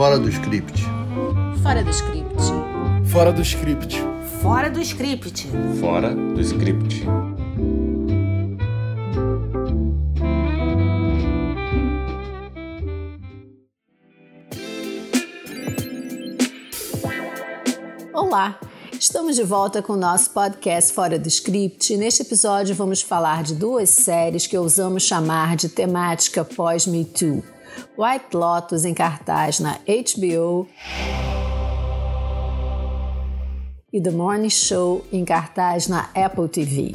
Fora do script. Fora do script. Fora do script. Fora do script. Fora do script. Olá, estamos de volta com o nosso podcast Fora do Script e neste episódio vamos falar de duas séries que ousamos chamar de temática pós-Me Too. White Lotus em cartaz na HBO e The Morning Show em cartaz na Apple TV.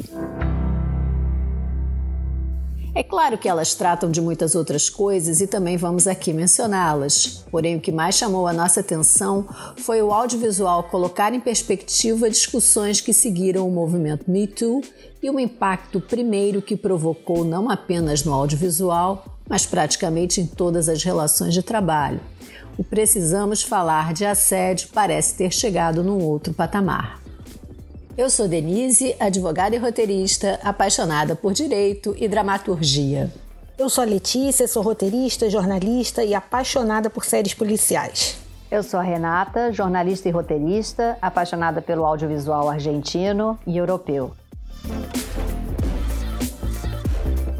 É claro que elas tratam de muitas outras coisas e também vamos aqui mencioná-las. Porém, o que mais chamou a nossa atenção foi o audiovisual colocar em perspectiva discussões que seguiram o movimento Me Too e o impacto primeiro que provocou não apenas no audiovisual, mas praticamente em todas as relações de trabalho. O precisamos falar de assédio parece ter chegado num outro patamar. Eu sou Denise, advogada e roteirista, apaixonada por direito e dramaturgia. Eu sou a Letícia, sou roteirista, jornalista e apaixonada por séries policiais. Eu sou a Renata, jornalista e roteirista, apaixonada pelo audiovisual argentino e europeu.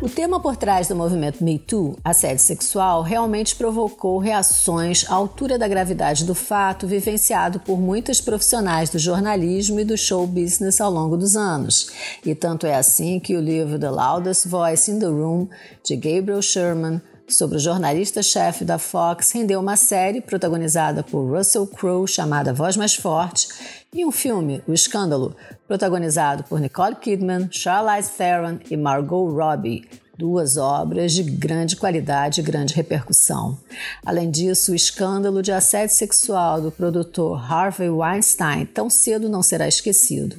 O tema por trás do movimento Me Too, assédio sexual, realmente provocou reações à altura da gravidade do fato vivenciado por muitas profissionais do jornalismo e do show business ao longo dos anos. E tanto é assim que o livro The Loudest Voice in the Room, de Gabriel Sherman, sobre o jornalista-chefe da Fox rendeu uma série protagonizada por Russell Crowe chamada Voz Mais Forte e um filme, O Escândalo, protagonizado por Nicole Kidman, Charlize Theron e Margot Robbie, duas obras de grande qualidade e grande repercussão. Além disso, o escândalo de assédio sexual do produtor Harvey Weinstein tão cedo não será esquecido.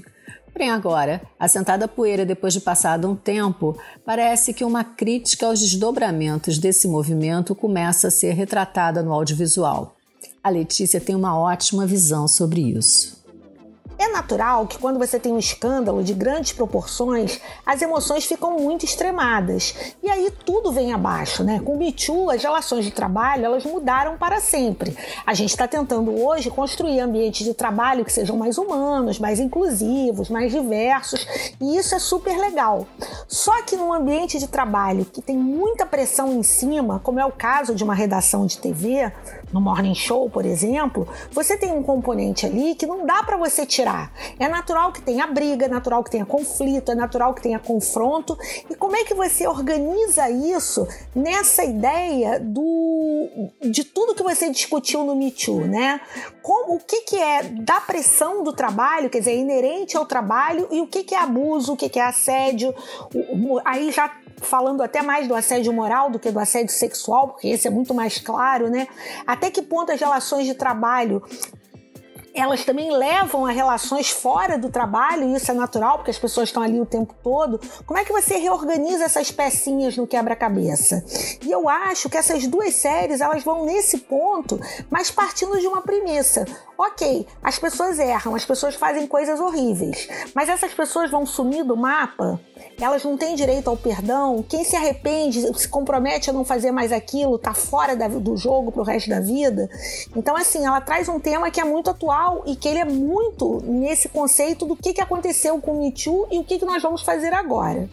Porém, agora, assentada poeira depois de passado um tempo, parece que uma crítica aos desdobramentos desse movimento começa a ser retratada no audiovisual. A Letícia tem uma ótima visão sobre isso. É natural que quando você tem um escândalo de grandes proporções, as emoções ficam muito extremadas. E aí tudo vem abaixo, né? Com o Me Too, as relações de trabalho, elas mudaram para sempre. A gente está tentando hoje construir ambientes de trabalho que sejam mais humanos, mais inclusivos, mais diversos, e isso é super legal. Só que num ambiente de trabalho que tem muita pressão em cima, como é o caso de uma redação de TV, no Morning Show, por exemplo, você tem um componente ali que não dá para você tirar é natural que tenha briga, é natural que tenha conflito, é natural que tenha confronto. E como é que você organiza isso nessa ideia do de tudo que você discutiu no Me Too, né? Como, o que, que é da pressão do trabalho, quer dizer, inerente ao trabalho, e o que, que é abuso, o que, que é assédio. Aí já falando até mais do assédio moral do que do assédio sexual, porque esse é muito mais claro, né? Até que ponto as relações de trabalho elas também levam a relações fora do trabalho, e isso é natural, porque as pessoas estão ali o tempo todo. Como é que você reorganiza essas pecinhas no quebra-cabeça? E eu acho que essas duas séries, elas vão nesse ponto, mas partindo de uma premissa. Ok, as pessoas erram, as pessoas fazem coisas horríveis, mas essas pessoas vão sumir do mapa? Elas não têm direito ao perdão? Quem se arrepende, se compromete a não fazer mais aquilo, tá fora da, do jogo pro resto da vida? Então, assim, ela traz um tema que é muito atual e que ele é muito nesse conceito do que, que aconteceu com o Me Too e o que, que nós vamos fazer agora.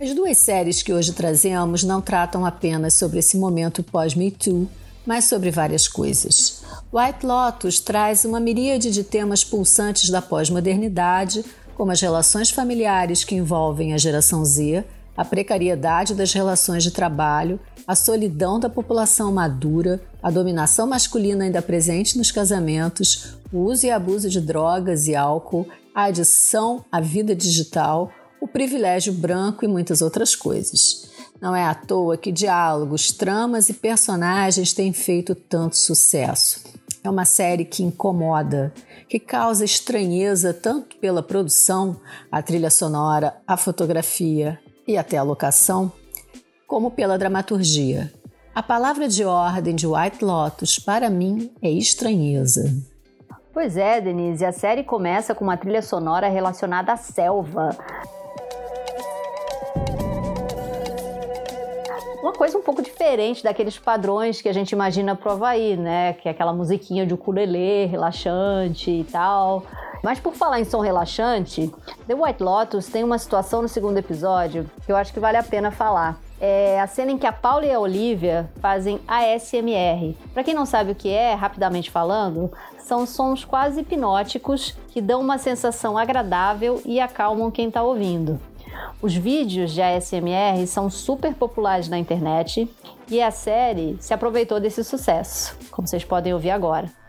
As duas séries que hoje trazemos não tratam apenas sobre esse momento pós-Me Too, mas sobre várias coisas. White Lotus traz uma miríade de temas pulsantes da pós-modernidade, como as relações familiares que envolvem a geração Z, a precariedade das relações de trabalho, a solidão da população madura, a dominação masculina ainda presente nos casamentos, o uso e abuso de drogas e álcool, a adição à vida digital, o privilégio branco e muitas outras coisas. Não é à toa que diálogos, tramas e personagens têm feito tanto sucesso. É uma série que incomoda, que causa estranheza tanto pela produção, a trilha sonora, a fotografia e até a locação, como pela dramaturgia. A palavra de ordem de White Lotus, para mim, é estranheza. Pois é, Denise, a série começa com uma trilha sonora relacionada à selva coisa um pouco diferente daqueles padrões que a gente imagina pro Havaí, né? Que é aquela musiquinha de ukulele, relaxante e tal. Mas por falar em som relaxante, The White Lotus tem uma situação no segundo episódio que eu acho que vale a pena falar. É a cena em que a Paula e a Olivia fazem ASMR. Para quem não sabe o que é, rapidamente falando, são sons quase hipnóticos que dão uma sensação agradável e acalmam quem está ouvindo. Os vídeos de ASMR são super populares na internet e a série se aproveitou desse sucesso, como vocês podem ouvir agora.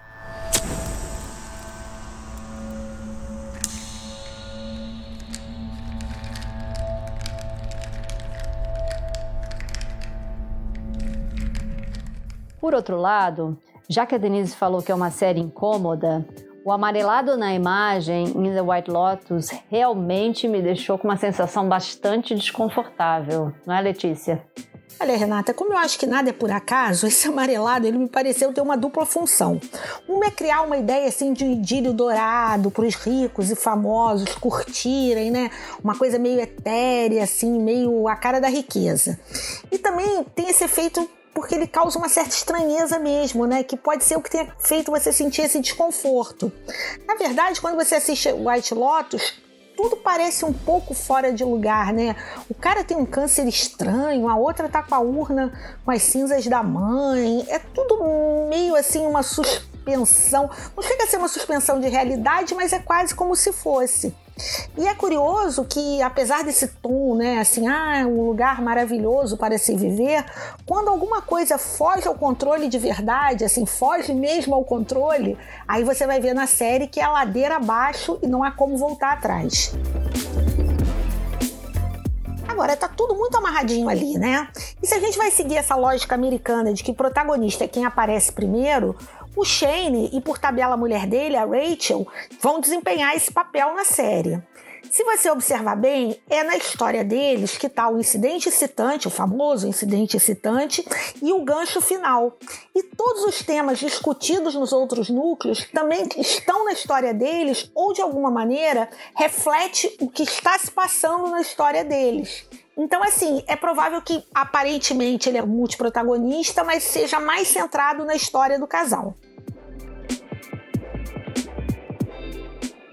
Por outro lado, já que a Denise falou que é uma série incômoda, o amarelado na imagem em The White Lotus realmente me deixou com uma sensação bastante desconfortável, não é, Letícia? Olha, Renata, como eu acho que nada é por acaso, esse amarelado ele me pareceu ter uma dupla função. Uma é criar uma ideia assim de um idílio dourado para os ricos e famosos curtirem, né? Uma coisa meio etérea, assim, meio a cara da riqueza. E também tem esse efeito porque ele causa uma certa estranheza mesmo, né? Que pode ser o que tenha feito você sentir esse desconforto. Na verdade, quando você assiste White Lotus, tudo parece um pouco fora de lugar, né? O cara tem um câncer estranho, a outra tá com a urna com as cinzas da mãe. É tudo meio assim uma suspensão. Não chega a ser uma suspensão de realidade, mas é quase como se fosse. E é curioso que, apesar desse tom, né, assim, ah, um lugar maravilhoso para se viver, quando alguma coisa foge ao controle de verdade, assim, foge mesmo ao controle, aí você vai ver na série que é ladeira abaixo e não há como voltar atrás. Agora, tá tudo muito amarradinho ali, né? E se a gente vai seguir essa lógica americana de que protagonista é quem aparece primeiro, o Shane e, por tabela, a mulher dele, a Rachel, vão desempenhar esse papel na série. Se você observar bem, é na história deles que está o incidente excitante, o famoso incidente excitante, e o gancho final. E todos os temas discutidos nos outros núcleos também estão na história deles ou, de alguma maneira, reflete o que está se passando na história deles. Então, assim, é provável que aparentemente ele é multiprotagonista, mas seja mais centrado na história do casal.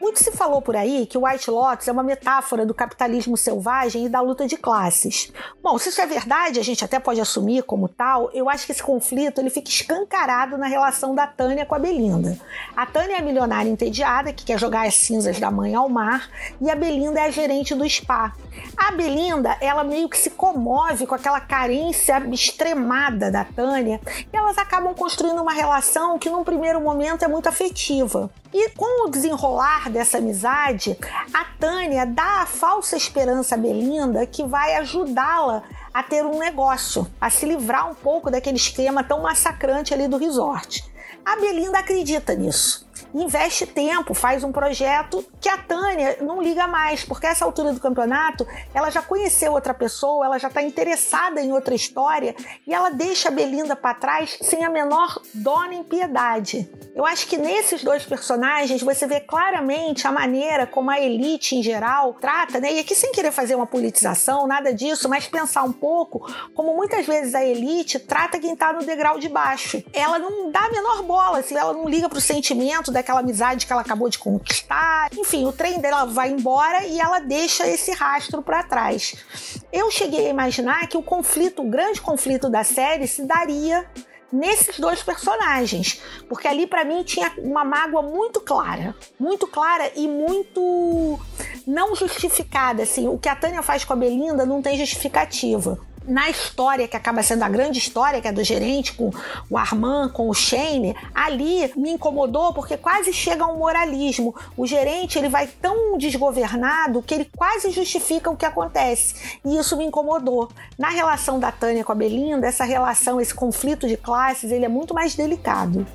Muito se falou por aí que o White Lotus é uma metáfora do capitalismo selvagem e da luta de classes. Bom, se isso é verdade, a gente até pode assumir como tal, eu acho que esse conflito ele fica escancarado na relação da Tânia com a Belinda. A Tânia é a milionária entediada que quer jogar as cinzas da mãe ao mar e a Belinda é a gerente do spa. A Belinda, ela meio que se comove com aquela carência extremada da Tânia e elas acabam construindo uma relação que num primeiro momento é muito afetiva. E com o desenrolar dessa amizade, a Tânia dá a falsa esperança a Belinda que vai ajudá-la a ter um negócio, a se livrar um pouco daquele esquema tão massacrante ali do resort. A Belinda acredita nisso investe tempo, faz um projeto que a Tânia não liga mais, porque essa altura do campeonato ela já conheceu outra pessoa, ela já está interessada em outra história e ela deixa a Belinda para trás sem a menor dó nem piedade. Eu acho que nesses dois personagens você vê claramente a maneira como a elite em geral trata, né? E aqui sem querer fazer uma politização, nada disso, mas pensar um pouco como muitas vezes a elite trata quem está no degrau de baixo. Ela não dá a menor bola, assim, ela não liga pro sentimento da daquela amizade que ela acabou de conquistar. Enfim, o trem dela vai embora e ela deixa esse rastro para trás. Eu cheguei a imaginar que o conflito, o grande conflito da série se daria nesses dois personagens, porque ali para mim tinha uma mágoa muito clara, muito clara e muito não justificada, assim, o que a Tânia faz com a Belinda não tem justificativa na história, que acaba sendo a grande história, que é do gerente com o Armand, com o Shane, ali me incomodou porque quase chega a um moralismo. O gerente ele vai tão desgovernado que ele quase justifica o que acontece. E isso me incomodou. Na relação da Tânia com a Belinda, essa relação, esse conflito de classes, ele é muito mais delicado.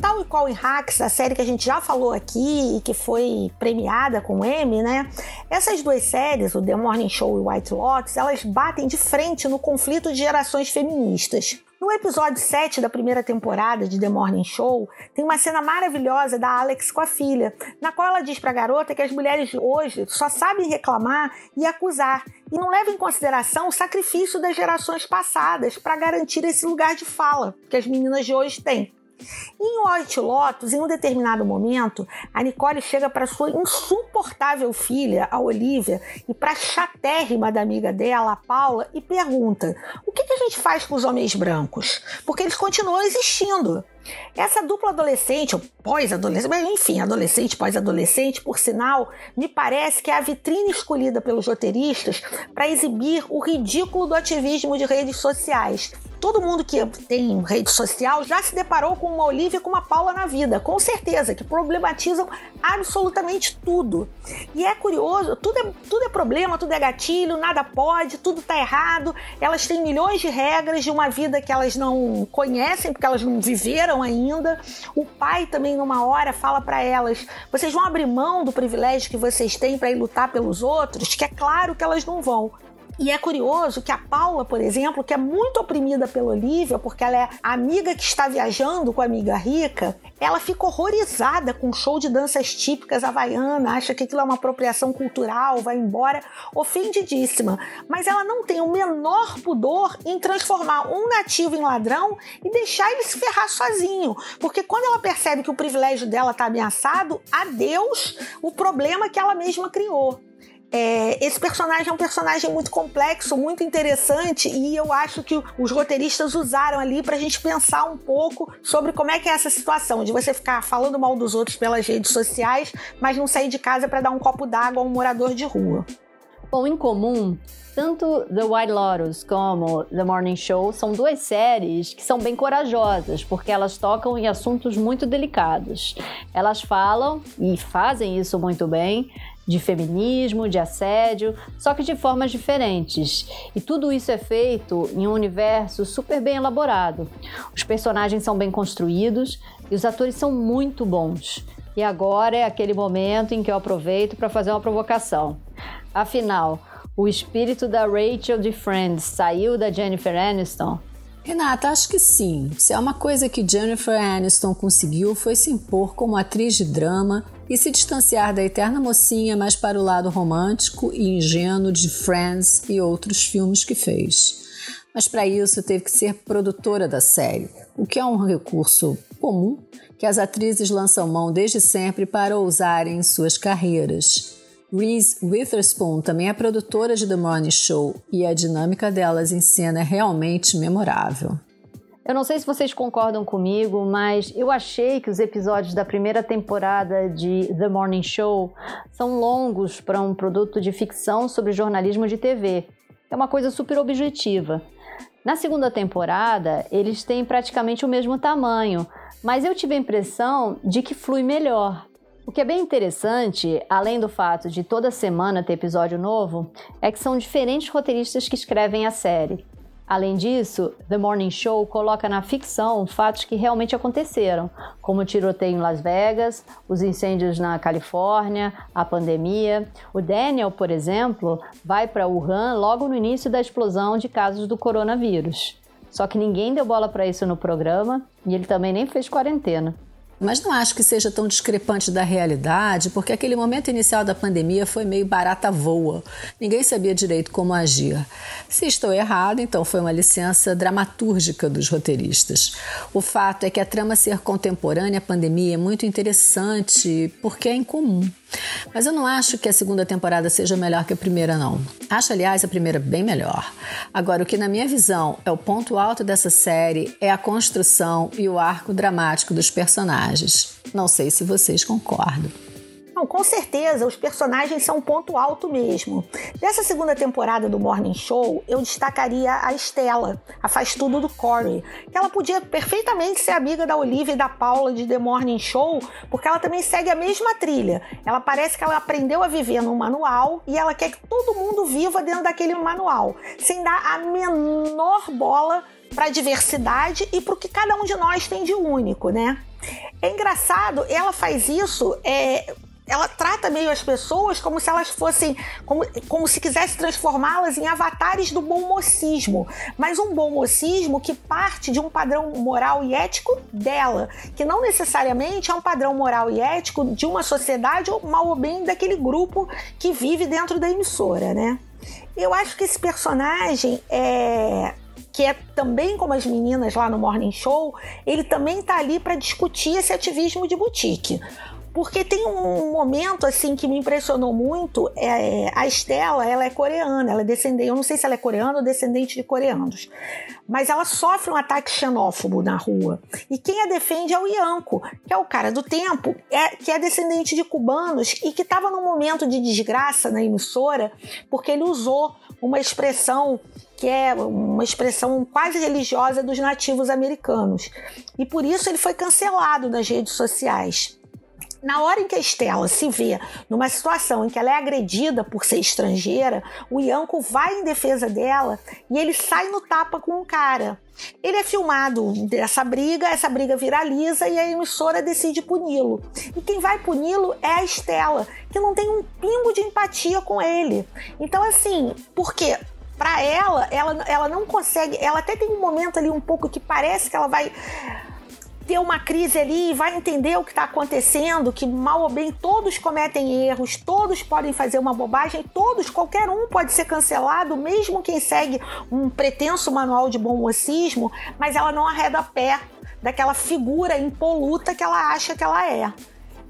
Tal e qual em Hacks, a série que a gente já falou aqui e que foi premiada com Emmy, né? Essas duas séries, o The Morning Show e o White Lotus, elas batem de frente no conflito de gerações feministas. No episódio 7 da primeira temporada de The Morning Show, tem uma cena maravilhosa da Alex com a filha, na qual ela diz para a garota que as mulheres hoje só sabem reclamar e acusar e não levam em consideração o sacrifício das gerações passadas para garantir esse lugar de fala que as meninas de hoje têm. Em White Lotus, em um determinado momento, a Nicole chega para sua insuportável filha, a Olivia, e para a chatérrima da amiga dela, a Paula, e pergunta: o que, que a gente faz com os homens brancos? Porque eles continuam existindo. Essa dupla adolescente, ou pós-adolescente, enfim, adolescente, pós-adolescente, por sinal, me parece que é a vitrine escolhida pelos roteiristas para exibir o ridículo do ativismo de redes sociais. Todo mundo que tem rede social já se deparou com uma Olivia e com uma Paula na vida, com certeza, que problematizam absolutamente tudo. E é curioso, tudo é, tudo é problema, tudo é gatilho, nada pode, tudo tá errado. Elas têm milhões de regras de uma vida que elas não conhecem, porque elas não viveram ainda. O pai também, numa hora, fala para elas: vocês vão abrir mão do privilégio que vocês têm para ir lutar pelos outros? Que é claro que elas não vão. E é curioso que a Paula, por exemplo, que é muito oprimida pela Olivia, porque ela é amiga que está viajando com a amiga rica, ela fica horrorizada com o show de danças típicas havaiana, acha que aquilo é uma apropriação cultural, vai embora, ofendidíssima. Mas ela não tem o menor pudor em transformar um nativo em ladrão e deixar ele se ferrar sozinho. Porque quando ela percebe que o privilégio dela está ameaçado, adeus o problema que ela mesma criou. É, esse personagem é um personagem muito complexo, muito interessante, e eu acho que os roteiristas usaram ali para a gente pensar um pouco sobre como é que é essa situação de você ficar falando mal dos outros pelas redes sociais, mas não sair de casa para dar um copo d'água a um morador de rua. Bom, em comum, tanto The White Lotus como The Morning Show são duas séries que são bem corajosas, porque elas tocam em assuntos muito delicados. Elas falam, e fazem isso muito bem, de feminismo, de assédio, só que de formas diferentes. E tudo isso é feito em um universo super bem elaborado. Os personagens são bem construídos e os atores são muito bons. E agora é aquele momento em que eu aproveito para fazer uma provocação. Afinal, o espírito da Rachel de Friends saiu da Jennifer Aniston? Renata, acho que sim. Se é uma coisa que Jennifer Aniston conseguiu foi se impor como atriz de drama e se distanciar da eterna mocinha mais para o lado romântico e ingênuo de Friends e outros filmes que fez. Mas para isso teve que ser produtora da série, o que é um recurso comum que as atrizes lançam mão desde sempre para usarem em suas carreiras. Reese Witherspoon também é produtora de The Morning Show e a dinâmica delas em cena é realmente memorável. Eu não sei se vocês concordam comigo, mas eu achei que os episódios da primeira temporada de The Morning Show são longos para um produto de ficção sobre jornalismo de TV. É uma coisa super objetiva. Na segunda temporada, eles têm praticamente o mesmo tamanho, mas eu tive a impressão de que flui melhor. O que é bem interessante, além do fato de toda semana ter episódio novo, é que são diferentes roteiristas que escrevem a série. Além disso, The Morning Show coloca na ficção fatos que realmente aconteceram, como o tiroteio em Las Vegas, os incêndios na Califórnia, a pandemia. O Daniel, por exemplo, vai para Wuhan logo no início da explosão de casos do coronavírus. Só que ninguém deu bola para isso no programa e ele também nem fez quarentena. Mas não acho que seja tão discrepante da realidade, porque aquele momento inicial da pandemia foi meio barata voa. Ninguém sabia direito como agir. Se estou errado, então foi uma licença dramatúrgica dos roteiristas. O fato é que a trama ser contemporânea à pandemia é muito interessante porque é incomum. Mas eu não acho que a segunda temporada seja melhor que a primeira, não. Acho, aliás, a primeira bem melhor. Agora, o que, na minha visão, é o ponto alto dessa série é a construção e o arco dramático dos personagens. Não sei se vocês concordam. Não, com certeza, os personagens são um ponto alto mesmo. Dessa segunda temporada do Morning Show, eu destacaria a Estela, a faz tudo do Corey, que ela podia perfeitamente ser amiga da Olivia e da Paula de The Morning Show, porque ela também segue a mesma trilha. Ela parece que ela aprendeu a viver num manual e ela quer que todo mundo viva dentro daquele manual, sem dar a menor bola para a diversidade e para o que cada um de nós tem de único, né? É engraçado, ela faz isso é, ela trata meio as pessoas como se elas fossem, como, como se quisesse transformá-las em avatares do bom mocismo, mas um bom mocismo que parte de um padrão moral e ético dela, que não necessariamente é um padrão moral e ético de uma sociedade ou mal ou bem daquele grupo que vive dentro da emissora, né? Eu acho que esse personagem é que é também como as meninas lá no Morning Show, ele também tá ali para discutir esse ativismo de boutique. Porque tem um momento assim que me impressionou muito. É, a Estela, ela é coreana, ela é descendente. Eu não sei se ela é coreana ou descendente de coreanos, mas ela sofre um ataque xenófobo na rua. E quem a defende é o Ianco, que é o cara do tempo, é, que é descendente de cubanos e que estava num momento de desgraça na emissora porque ele usou uma expressão que é uma expressão quase religiosa dos nativos americanos. E por isso ele foi cancelado nas redes sociais. Na hora em que a Estela se vê numa situação em que ela é agredida por ser estrangeira, o Ianco vai em defesa dela e ele sai no tapa com um cara. Ele é filmado dessa briga, essa briga viraliza e a emissora decide puni-lo. E quem vai puni-lo é a Estela, que não tem um pingo de empatia com ele. Então, assim, por quê? Para ela, ela, ela não consegue. Ela até tem um momento ali um pouco que parece que ela vai ter uma crise ali e vai entender o que está acontecendo, que mal ou bem todos cometem erros, todos podem fazer uma bobagem, todos, qualquer um pode ser cancelado, mesmo quem segue um pretenso manual de bom mocismo, mas ela não arreda pé daquela figura impoluta que ela acha que ela é.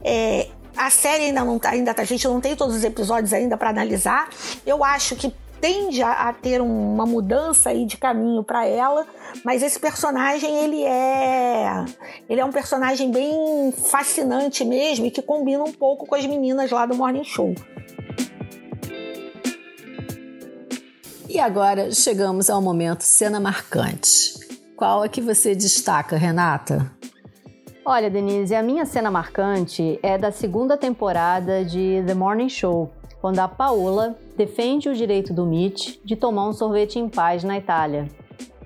é a série ainda não tá, ainda tá, a gente não tem todos os episódios ainda para analisar. Eu acho que tende a, a ter uma mudança aí de caminho para ela, mas esse personagem ele é ele é um personagem bem fascinante mesmo e que combina um pouco com as meninas lá do Morning Show. E agora chegamos ao momento cena marcante. Qual é que você destaca, Renata? Olha, Denise, a minha cena marcante é da segunda temporada de The Morning Show, quando a Paola defende o direito do Mitch de tomar um sorvete em paz na Itália.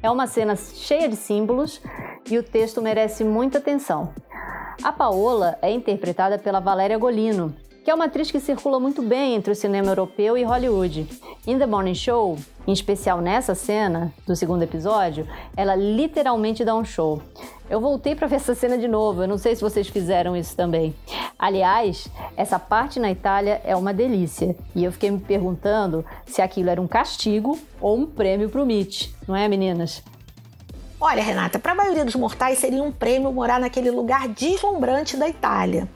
É uma cena cheia de símbolos e o texto merece muita atenção. A Paola é interpretada pela Valéria Golino, que é uma atriz que circula muito bem entre o cinema europeu e Hollywood. In The Morning Show, em especial nessa cena do segundo episódio, ela literalmente dá um show. Eu voltei para ver essa cena de novo, eu não sei se vocês fizeram isso também. Aliás, essa parte na Itália é uma delícia. E eu fiquei me perguntando se aquilo era um castigo ou um prêmio para o Mitch, não é, meninas? Olha, Renata, para a maioria dos mortais seria um prêmio morar naquele lugar deslumbrante da Itália.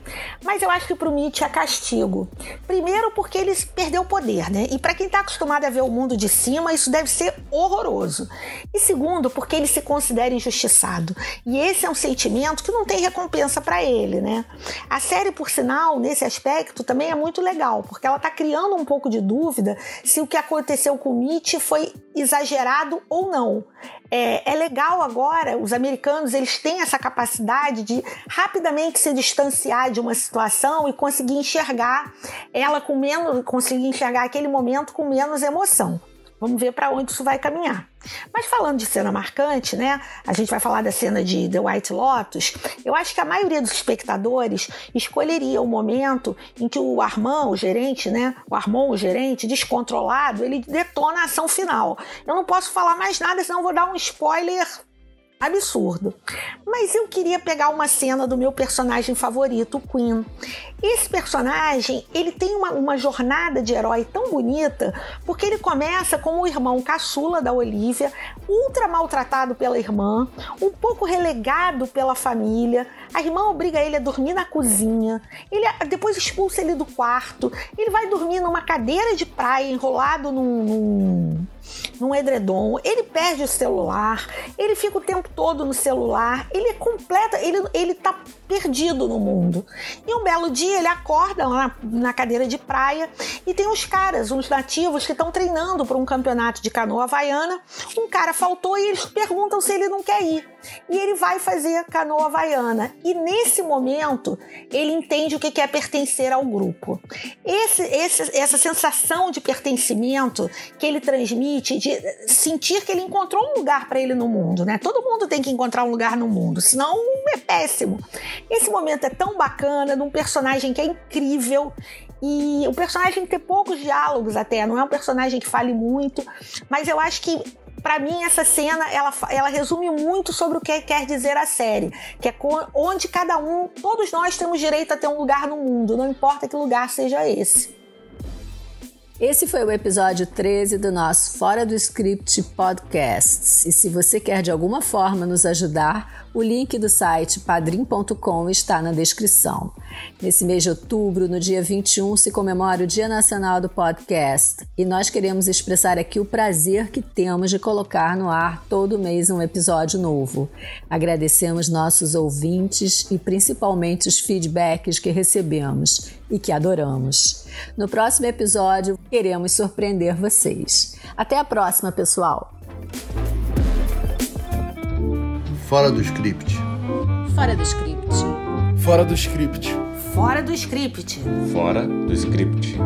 Mas eu acho que para o Nietzsche é castigo. Primeiro, porque ele perdeu o poder, né? E para quem está acostumado a ver o mundo de cima, isso deve ser horroroso. E segundo, porque ele se considera injustiçado. E esse é um sentimento que não tem recompensa para ele, né? A série, por sinal, nesse aspecto, também é muito legal, porque ela está criando um pouco de dúvida se o que aconteceu com Nietzsche foi exagerado ou não. É, é, legal agora, os americanos eles têm essa capacidade de rapidamente se distanciar de uma situação e conseguir enxergar ela com menos, conseguir enxergar aquele momento com menos emoção. Vamos ver para onde isso vai caminhar. Mas falando de cena marcante, né? A gente vai falar da cena de The White Lotus. Eu acho que a maioria dos espectadores escolheria o momento em que o Armand, o gerente, né? O Armand, o gerente, descontrolado, ele detona a ação final. Eu não posso falar mais nada, senão vou dar um spoiler absurdo. Mas eu queria pegar uma cena do meu personagem favorito, o Queen. Esse personagem, ele tem uma, uma jornada de herói tão bonita, porque ele começa com o irmão caçula da Olivia, ultra maltratado pela irmã, um pouco relegado pela família. A irmã obriga ele a dormir na cozinha, ele depois expulsa ele do quarto, ele vai dormir numa cadeira de praia enrolado num, num num edredom, ele perde o celular, ele fica o tempo todo no celular, ele é completa, ele, ele tá perdido no mundo. E um belo dia ele acorda lá na, na cadeira de praia e tem uns caras, uns nativos que estão treinando para um campeonato de canoa havaiana. Um cara faltou e eles perguntam se ele não quer ir. E ele vai fazer canoa havaiana. E nesse momento ele entende o que é pertencer ao grupo. Esse, esse, essa sensação de pertencimento que ele transmite, de, sentir que ele encontrou um lugar para ele no mundo, né? Todo mundo tem que encontrar um lugar no mundo, senão é péssimo. Esse momento é tão bacana, de um personagem que é incrível e o personagem tem poucos diálogos até, não é um personagem que fale muito, mas eu acho que para mim essa cena ela, ela resume muito sobre o que quer dizer a série, que é onde cada um, todos nós temos direito a ter um lugar no mundo, não importa que lugar seja esse. Esse foi o episódio 13 do nosso Fora do Script Podcasts. E se você quer de alguma forma nos ajudar, o link do site padrim.com está na descrição. Nesse mês de outubro, no dia 21, se comemora o Dia Nacional do Podcast e nós queremos expressar aqui o prazer que temos de colocar no ar todo mês um episódio novo. Agradecemos nossos ouvintes e principalmente os feedbacks que recebemos e que adoramos. No próximo episódio, queremos surpreender vocês. Até a próxima, pessoal! Fora do script. Fora do script. Fora do script. Fora do script. Fora do script.